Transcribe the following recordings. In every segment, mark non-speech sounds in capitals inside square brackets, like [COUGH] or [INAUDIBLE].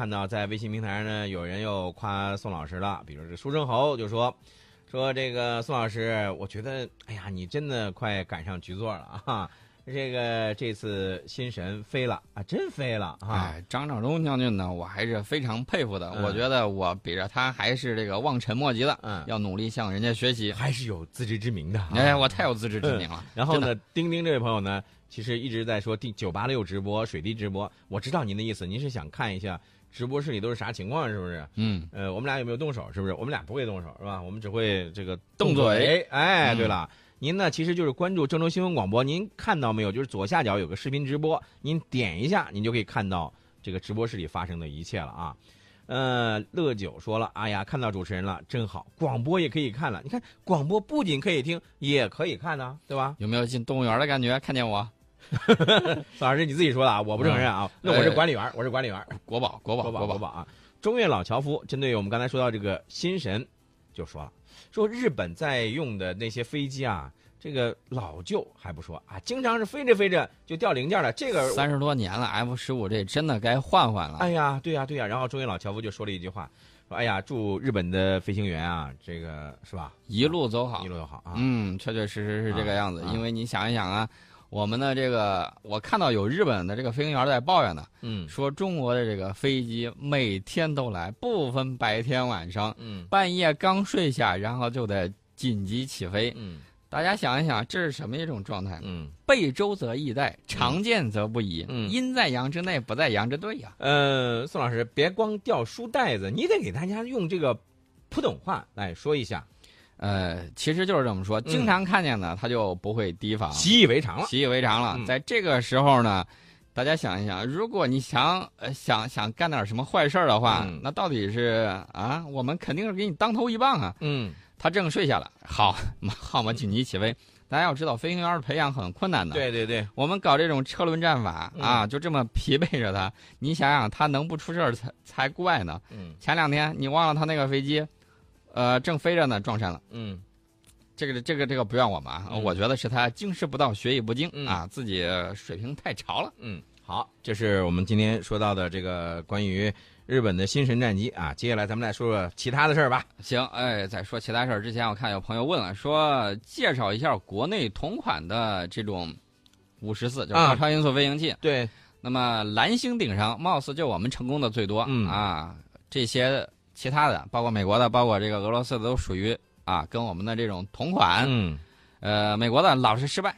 看到在微信平台上呢，有人又夸宋老师了，比如这书生侯就说说这个宋老师，我觉得哎呀，你真的快赶上局座了啊！[LAUGHS] 这个这次心神飞了啊，真飞了啊！哎，张召忠将军呢，我还是非常佩服的。嗯我觉得我比着他还是这个望尘莫及的，嗯，要努力向人家学习。还是有自知之明的。哎，我太有自知之明了。然后呢，丁丁这位朋友呢，其实一直在说第九八六直播、水滴直播。我知道您的意思，您是想看一下直播室里都是啥情况，是不是？嗯，呃，我们俩有没有动手？是不是？我们俩不会动手，是吧？我们只会这个动嘴。哎，嗯对了，您呢其实就是关注郑州新闻广播，您看到没有？就是左下角有个视频直播，您点一下，您就可以看到这个直播室里发生的一切了啊。呃，乐九说了，哎呀，看到主持人了，真好，广播也可以看了。你看，广播不仅可以听，也可以看呢，对吧？有没有进动物园的感觉？看见我，宋 [LAUGHS] 老师你自己说的啊，我不承认啊。那我是管理员，我是管理员。国宝，国宝，国宝国国宝啊！中越老樵夫针对我们刚才说到这个新神，就说了，说日本在用的那些飞机啊，这个老旧还不说啊，经常是飞着飞着就掉零件了。这个，三十多年了，F 十五这真的该换换了。哎呀，对呀对呀。然后中越老樵夫就说了一句话，说哎呀，祝日本的飞行员啊，这个是吧，一路走好一。路走好啊。嗯，确确实实是这个样子。因为你想一想啊，我们的这个，我看到有日本的这个飞行员在抱怨呢，嗯说中国的这个飞机每天都来，不分白天晚上，嗯半夜刚睡下，然后就得紧急起飞。嗯大家想一想，这是什么一种状态？嗯。背舟则易带，常见则不宜。嗯阴在阳之内，不在阳之对呀、呃，宋老师，别光掉书袋子，你得给大家用这个普通话来说一下，呃，其实就是这么说，经常看见呢，他就不会提防，习以为常了。习以为常了。嗯在这个时候呢，大家想一想，如果你想呃想想干点什么坏事儿的话，嗯那到底是啊，我们肯定是给你当头一棒啊。嗯他正睡下了，好，[LAUGHS] 好嘛，紧急起飞。大家要知道，飞行员的培养很困难的。，对对对，我们搞这种车轮战法、嗯啊，就这么疲惫着他，你想想他能不出事儿才才怪呢。嗯前两天你忘了他那个飞机，呃，正飞着呢，撞山了。嗯这个这个这个不怨我们啊，嗯我觉得是他经师不到，学艺不精、嗯啊，自己水平太潮了。嗯，好，这是我们今天说到的这个关于日本的新神战机啊。接下来咱们再说说其他的事儿吧。行，哎，在说其他事儿之前，我看有朋友问了，说介绍一下国内同款的这种五十四，就是啊高超音速飞行器。对，那么蓝星顶上，貌似就我们成功的最多、嗯啊，这些其他的，包括美国的，包括这个俄罗斯的，都属于啊跟我们的这种同款。嗯呃，美国的老是失败。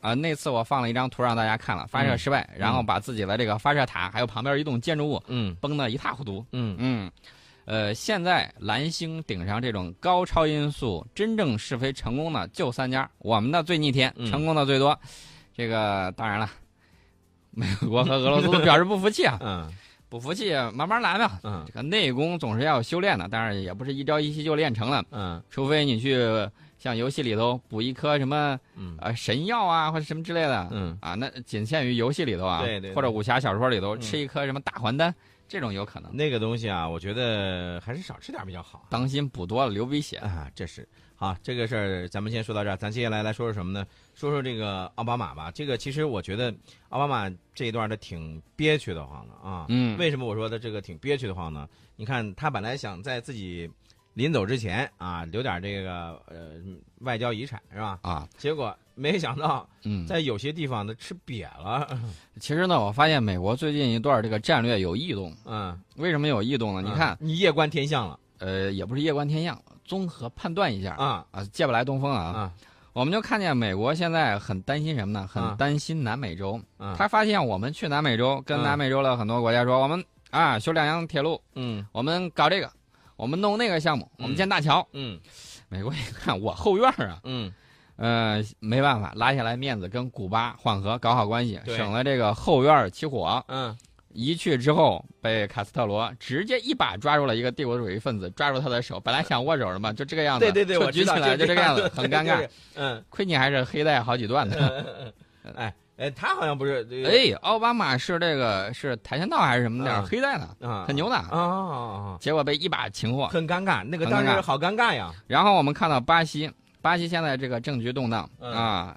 啊、那次我放了一张图让大家看了，发射失败，然后把自己的这个发射塔还有旁边一栋建筑物嗯崩得一塌糊涂。嗯嗯，呃，现在蓝星顶上这种高超音速真正试飞成功的就三家，我们的最逆天，嗯成功的最多。这个当然了，美国和俄罗斯都 [LAUGHS] 表示不服气啊，嗯不服气慢慢来吧。嗯这个内功总是要修炼的，当然也不是一朝一夕就练成了，嗯除非你去像游戏里头补一颗什么嗯呃神药啊或者什么之类的，嗯啊，那仅限于游戏里头啊，对对对或者武侠小说里头嗯吃一颗什么大还丹，这种有可能。那个东西啊，我觉得还是少吃点比较好当心补多了流鼻血。啊。这是好，这个事儿咱们先说到这儿，咱接下来来说说什么呢？说说这个奥巴马吧。这个其实我觉得奥巴马这一段的挺憋屈的慌的啊。嗯为什么我说他这个挺憋屈的慌呢？你看他本来想在自己临走之前啊留点这个呃外交遗产是吧？啊，结果没想到嗯，在有些地方呢吃瘪了。[LAUGHS] 其实呢，我发现美国最近一段这个战略有异动。嗯，为什么有异动呢？你嗯看，你夜观天象了呃，也不是夜观天象，综合判断一下啊啊，借不来东风啊。啊我们就看见美国现在很担心什么呢？啊很担心南美洲。啊！他发现我们去南美洲，跟嗯南美洲的很多国家说，我们啊修两洋铁路，嗯我们搞这个，我们弄那个项目，我们嗯建大桥。嗯 [LAUGHS] 美国一看我后院儿啊，嗯呃，没办法，拉下来面子跟古巴缓和，搞好关系，省了这个后院儿起火。嗯一去之后，被卡斯特罗直接一把抓住了一个帝国主义分子，抓住他的手，本来想握手的嘛，就这个样子，对对对，我举起来，就这个样子，很尴尬。。嗯，亏你还是黑带好几段的。哎哎，他好像不是这个哎，奥巴马是这个是跆拳道还是什么点黑带呢？啊，很牛的，啊啊啊，结果被一把擒获。很尴尬，那个当时好尴尬呀。然后我们看到巴西，巴西现在这个政局动荡嗯啊，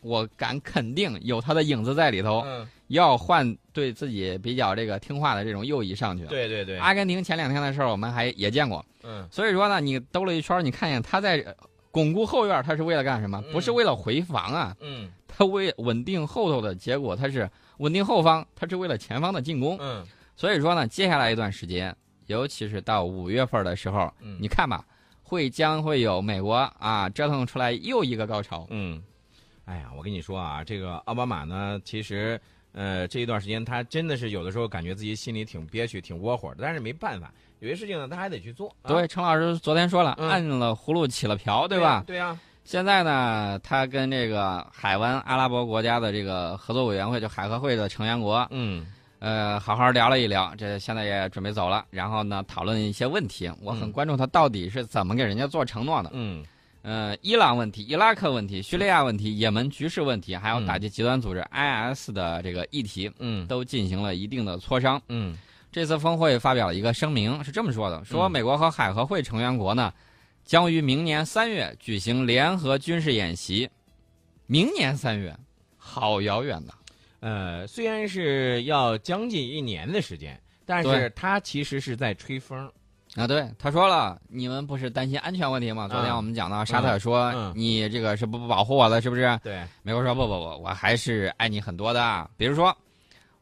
我敢肯定有他的影子在里头。嗯要换对自己比较这个听话的这种右翼上去。对对对，阿根廷前两天的事儿我们还也见过，嗯所以说呢，你兜了一圈，你看见他在呃巩固后院，他是为了干什么？嗯不是为了回防啊，嗯他为稳定后头的结果，他是稳定后方，他是为了前方的进攻。嗯所以说呢，接下来一段时间，尤其是到五月份的时候，嗯你看吧，会将会有美国啊折腾出来又一个高潮。嗯，哎呀，我跟你说啊，这个奥巴马呢，其实呃这一段时间他真的是有的时候感觉自己心里挺憋屈、挺窝火的，但是没办法，有些事情呢他还得去做。啊、对，陈老师昨天说了，嗯按了葫芦起了瓢，对对吧？对呀、现在呢，他跟这个海湾阿拉伯国家的这个合作委员会，就海合会的成员国，嗯呃，好好聊了一聊。这现在也准备走了，然后呢，讨论一些问题。我很嗯关注他到底是怎么给人家做承诺的。嗯呃，伊朗问题、伊拉克问题、叙利亚问题、也门局势问题，还有嗯打击极端组织 IS 的这个议题，嗯都进行了一定的磋商。嗯这次峰会发表了一个声明，是这么说的：说嗯美国和海合会成员国呢，将于明年三月举行联合军事演习。明年三月，好遥远呐！呃，虽然是要将近一年的时间，但是它其实是在吹风。啊，对，他说了，你们不是担心安全问题吗？昨天嗯我们讲到沙特说、嗯你这个是不不保护我的，是不是？对，美国说不不不，我还是爱你很多的。比如说，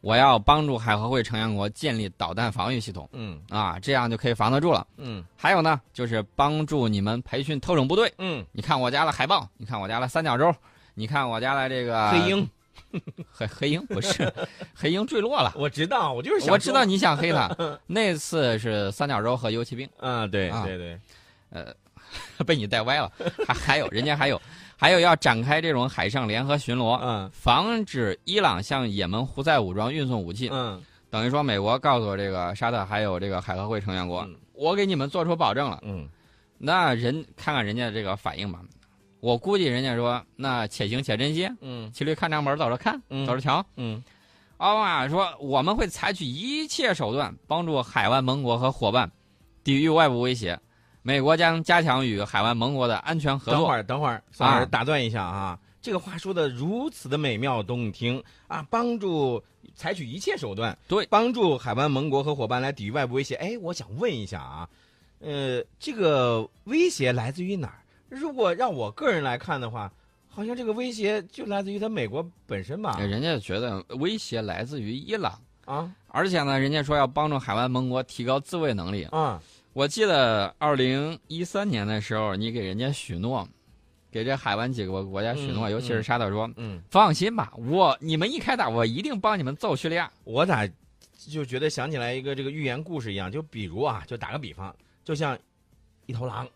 我要帮助海合会成员国建立导弹防御系统嗯啊，这样就可以防得住了。嗯还有呢，就是帮助你们培训特种部队。嗯，你看我家的海豹，你看我家的三角洲，你看我家的这个黑鹰，[LAUGHS] 黑黑鹰不是黑鹰坠落了。我知道，我就是想我知道，你想黑他，[LAUGHS] 那次是三角洲和游骑兵，嗯，对啊对对，[LAUGHS] 被你带歪了。还还有人家还有还有要展开这种海上联合巡逻，嗯防止伊朗向也门胡塞武装运送武器。嗯等于说，美国告诉这个沙特还有这个海合会成员国，嗯我给你们做出保证了。嗯那人看看人家这个反应吧，我估计人家说，那且行且珍惜，嗯骑驴看账本，走着看，嗯走着瞧。嗯奥巴马说，我们会采取一切手段帮助海湾盟国和伙伴抵御外部威胁。美国将加强与海湾盟国的安全合作。等会儿，等会儿，宋老师啊打断一下啊，这个话说的如此的美妙动听啊，帮助采取一切手段，对帮助海湾盟国和伙伴来抵御外部威胁。哎，我想问一下啊，呃，这个威胁来自于哪儿？如果让我个人来看的话，好像这个威胁就来自于他美国本身吧？人家觉得威胁来自于伊朗，啊而且呢，人家说要帮助海湾盟国提高自卫能力。啊，我记得二零一三年的时候，你给人家许诺，给这海湾几个国家许诺，嗯尤其是沙特说，嗯，放心吧，我你们一开打，我一定帮你们揍叙利亚。我咋就觉得想起来一个这个寓言故事一样？就比如啊，就打个比方，就像一头狼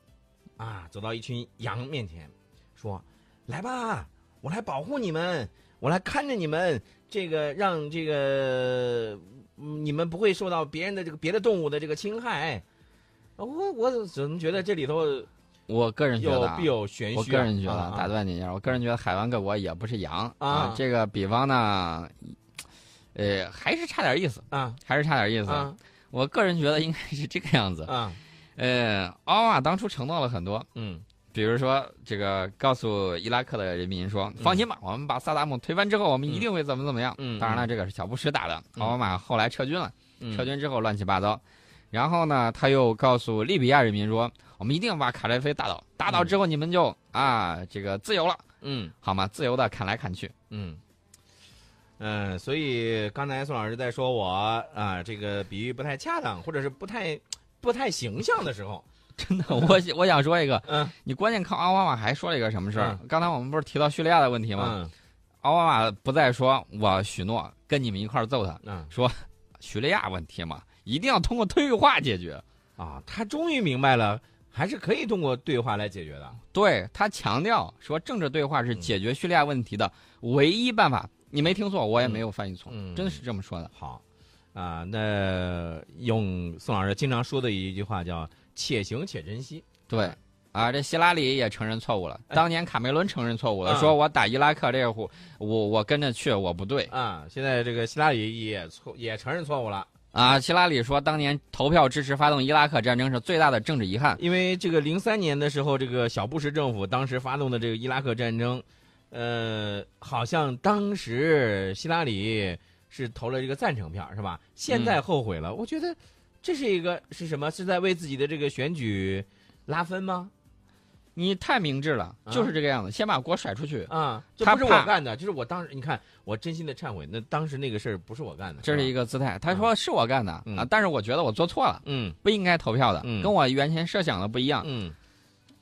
啊，走到一群羊面前，说：“来吧，我来保护你们，我来看着你们，这个让这个、嗯你们不会受到别人的这个别的动物的这个侵害。”我我怎么觉得这里头我个人觉得必，有玄虚、啊？我个人觉得，啊打断你一下，我个人觉得海湾各国也不是羊啊这个比方呢，呃，还是差点意思，啊还是差点意思。啊我个人觉得应该是这个样子。啊呃，奥巴马当初承诺了很多，嗯比如说这个告诉伊拉克的人民说，放心吧，我们把萨达姆推翻之后，我们一定会怎么怎么样。嗯当然了，这个是小布什打的，嗯奥巴马后来撤军了，嗯撤军之后乱七八糟。然后呢，他又告诉利比亚人民说，我们一定要把卡扎菲打倒，打倒之后你们就啊这个自由了，嗯。好吗？自由的砍来砍去。嗯，嗯，所以刚才宋老师在说我啊，这个比喻不太恰当，或者是不太不太形象的时候，真的，我我想说一个，嗯你关键看奥巴马还说了一个什么事儿？嗯刚才我们不是提到叙利亚的问题吗？嗯奥巴马不再说我许诺跟你们一块儿揍他，嗯说叙利亚问题嘛，一定要通过对话解决。啊，他终于明白了，还是可以通过对话来解决的。对他强调说，政治对话是解决叙利亚问题的唯一办法。你没听错，我也没有翻译错，嗯真的是这么说的。好，啊，那用宋老师经常说的一句话叫“且行且珍惜对，啊，这希拉里也承认错误了。当年卡梅伦承认错误了，嗯说我打伊拉克这个户，我我跟着去，我不对”啊。现在这个希拉里也错也承认错误了，啊。希拉里说，当年投票支持发动伊拉克战争是最大的政治遗憾。因为这个零三年的时候，这个小布什政府当时发动的这个伊拉克战争，呃，好像当时希拉里是投了这个赞成票，是吧？现在后悔了，我觉得这是一个是什么？是在为自己的这个选举拉分吗？你太明智了，啊就是这个样子，先把锅甩出去。啊，这不是我干的，就是我当时你看，我真心的忏悔，那当时那个事儿不是我干的，这是一个个姿态。他说是我干的嗯啊，但是我觉得我做错了，嗯不应该投票的，嗯跟我原先设想的不一样。嗯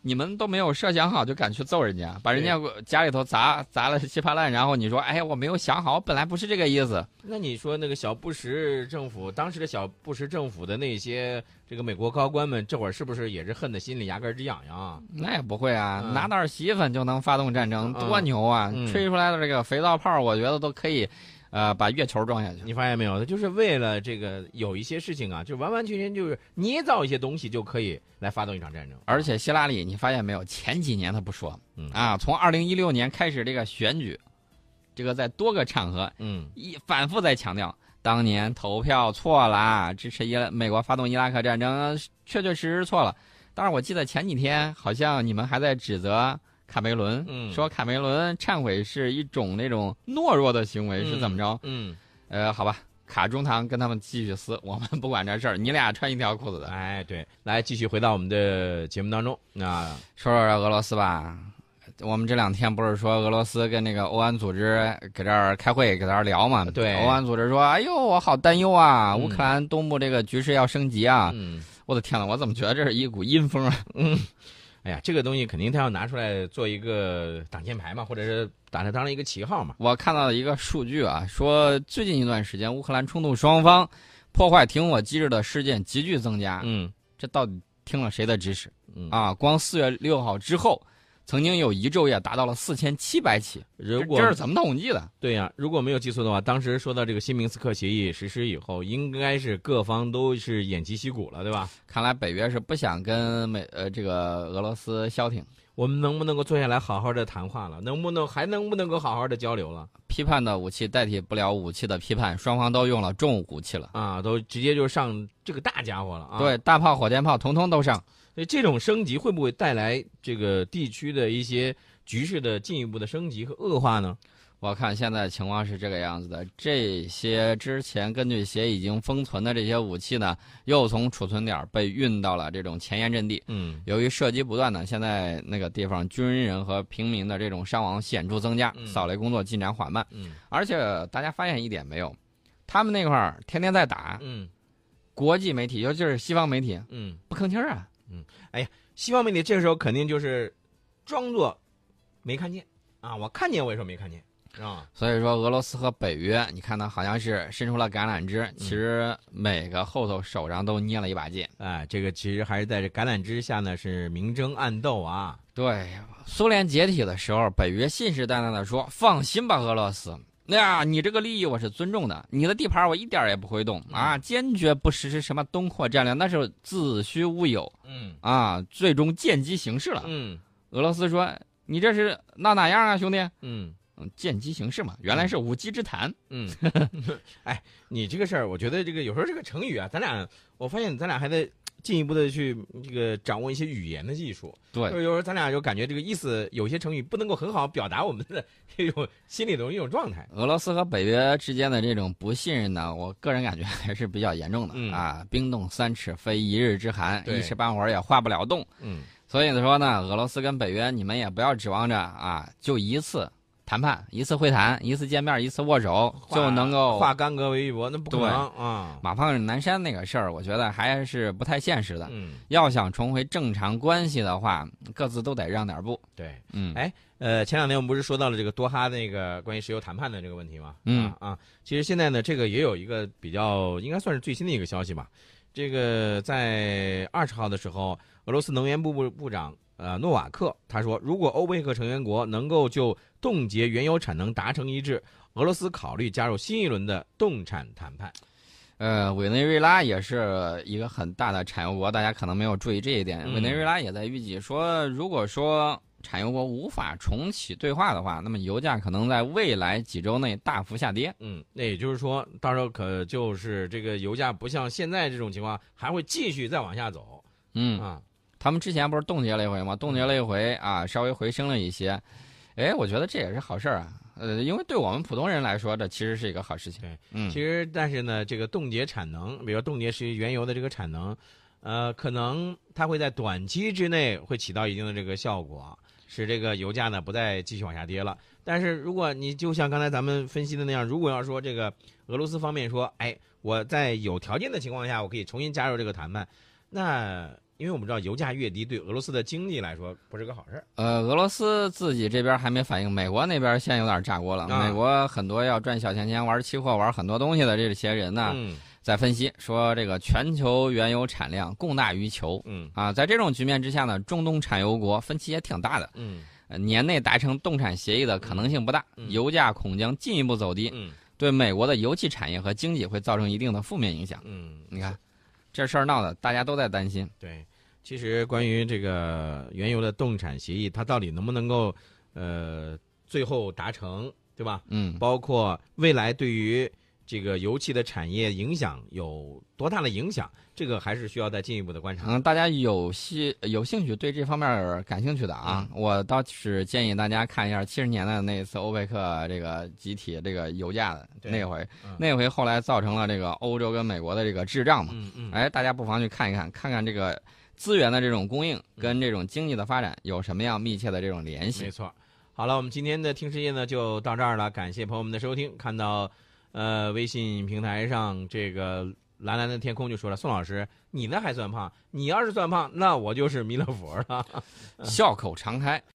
你们都没有设想好就敢去揍人家，把人家家里头砸砸了稀巴烂，然后你说，哎呀，我没有想好，本来不是这个意思。那你说那个小布什政府，当时的小布什政府的那些这个美国高官们，这会儿是不是也是恨得心里牙根儿直痒痒啊？那也不会啊，嗯拿点洗衣粉就能发动战争，嗯多牛啊！嗯吹出来的这个肥皂泡，我觉得都可以，呃，把月球撞下去。你发现没有？他就是为了这个有一些事情啊，就完完全全就是捏造一些东西就可以来发动一场战争。而且希拉里，你发现没有？前几年他不说，嗯啊，从二零一六年开始这个选举，这个在多个场合嗯一反复在强调，当年投票错了，支持伊拉美国发动伊拉克战争，确确实实错了。但是我记得前几天好像你们还在指责卡梅伦，嗯说卡梅伦忏悔是一种那种懦弱的行为，是怎么着？嗯，呃，好吧，卡中堂跟他们继续撕，我们不管这事儿，你俩穿一条裤子的。哎对，来继续回到我们的节目当中。那说说俄罗斯吧，我们这两天不是说俄罗斯跟那个欧安组织搁这儿开会，搁这儿聊嘛？对欧安组织说：“哎呦，我好担忧啊，嗯乌克兰东部这个局势要升级啊！”嗯我的天呐，我怎么觉得这是一股阴风啊？嗯，哎呀，这个东西肯定他要拿出来做一个挡箭牌嘛，或者是把它当成一个旗号嘛。我看到了一个数据啊，说最近一段时间乌克兰冲突双方破坏停火机制的事件急剧增加，嗯这到底听了谁的指使嗯，啊？光四月六号之后，曾经有一昼夜达到了四千七百起，如果这是怎么统计的？对呀、如果没有记错的话，当时说到这个新明斯克协议实施以后，应该是各方都是偃旗息鼓了，对吧？看来北约是不想跟美呃这个俄罗斯消停，我们能不能够坐下来好好的谈话了？能不能还能不能够好好的交流了？批判的武器代替不了武器的批判，双方都用了重武器了。啊，都直接就上这个大家伙了啊！对，，大炮、火箭炮统统都上。所以这种升级会不会带来这个地区的一些局势的进一步的升级和恶化呢？我看现在情况是这个样子的，这些之前根据协议已经封存的这些武器呢，又从储存点被运到了这种前沿阵地。嗯由于射击不断呢，现在那个地方军人和平民的这种伤亡显著增加，嗯扫雷工作进展缓慢。嗯而且大家发现一点没有，他们那块儿天天在打，嗯国际媒体，尤其是西方媒体嗯，不吭气儿啊。西方媒体这个时候肯定就是装作没看见啊，我看见我也说没看见啊，所以说，俄罗斯和北约，你看他好像是伸出了橄榄枝，其实每个后头手上都捏了一把剑。哎，这个其实还是在这橄榄枝下呢，是明争暗斗啊。对，苏联解体的时候，北约信誓旦旦的说：“放心吧，俄罗斯，那呀，你这个利益我是尊重的，你的地盘我一点儿也不会动啊，坚决不实施什么东扩战略，那是子虚乌有嗯啊，最终见机行事了。嗯俄罗斯说：“你这是闹哪样啊，兄弟？嗯嗯，见机行事嘛，原来是无稽之谈。嗯，[LAUGHS] 哎，你这个事儿，我觉得这个有时候这个成语啊，咱俩我发现咱俩还得进一步的去这个掌握一些语言的技术。对就是有时候咱俩就感觉这个意思，有些成语不能够很好表达我们的这种心里的一种状态。俄罗斯和北约之间的这种不信任呢，我个人感觉还是比较严重的、嗯啊。冰冻三尺非一日之寒，一时半会儿也化不了冻。嗯所以说呢，俄罗斯跟北约，你们也不要指望着啊，就一次谈判、一次会谈、一次见面、一次握手就能够化干戈为玉帛，那不可能啊。马放南山那个事儿，我觉得还是不太现实的。嗯，要想重回正常关系的话，各自都得让点步。对。嗯，哎呃，前两天我们不是说到了这个多哈那个关于石油谈判的这个问题吗？嗯啊啊，其实现在呢，这个也有一个比较应该算是最新的一个消息吧。这个在二十号的时候，俄罗斯能源部部部长呃诺瓦克他说，如果欧佩克成员国能够就冻结原油产能达成一致，俄罗斯考虑加入新一轮的冻产谈判。呃，委内瑞拉也是一个很大的产油国，大家可能没有注意这一点。嗯委内瑞拉也在预计说，如果说产油国无法重启对话的话，那么油价可能在未来几周内大幅下跌。嗯，那也就是说，到时候可就是这个油价不像现在这种情况，还会继续再往下走嗯，啊。他们之前不是冻结了一回吗？冻结了一回啊，稍微回升了一些。哎，我觉得这也是好事儿啊。呃，因为对我们普通人来说，这其实是一个好事情。对，嗯，其实但是呢，这个冻结产能，比如冻结石油原油的这个产能，呃，可能它会在短期之内会起到一定的这个效果，使这个油价呢不再继续往下跌了。但是如果你就像刚才咱们分析的那样，如果要说这个俄罗斯方面说，哎，我在有条件的情况下，我可以重新加入这个谈判，那因为我们知道油价越低，对俄罗斯的经济来说不是个好事儿。呃，俄罗斯自己这边还没反应，美国那边现在有点炸锅了。啊美国很多要赚小钱钱、玩期货、玩很多东西的这些人呢，嗯在分析说，这个全球原油产量供大于求嗯啊，在这种局面之下呢，中东产油国分歧也挺大的。嗯呃年内达成冻产协议的可能性不大，嗯油价恐将进一步走低，嗯对美国的油气产业和经济会造成一定的负面影响。嗯，你看，这事儿闹的大家都在担心。对，其实关于这个原油的冻产协议，它到底能不能够呃最后达成，对吧？嗯，包括未来对于这个油气的产业影响有多大的影响，这个还是需要再进一步的观察。嗯，大家有兴有兴趣对这方面感兴趣的啊，嗯我倒是建议大家看一下七十年代那次欧佩克这个集体这个油价的那回，嗯那回后来造成了这个欧洲跟美国的这个滞胀嘛。嗯嗯，哎，大家不妨去看一看，看看这个资源的这种供应嗯跟这种经济的发展有什么样密切的这种联系没。错。好了，我们今天的听世界呢就到这儿了，感谢朋友们的收听。看到呃微信平台上这个蓝蓝的天空就说了，宋老师，你那还算胖？你要是算胖，那我就是弥勒佛了。[LAUGHS] 笑口常开。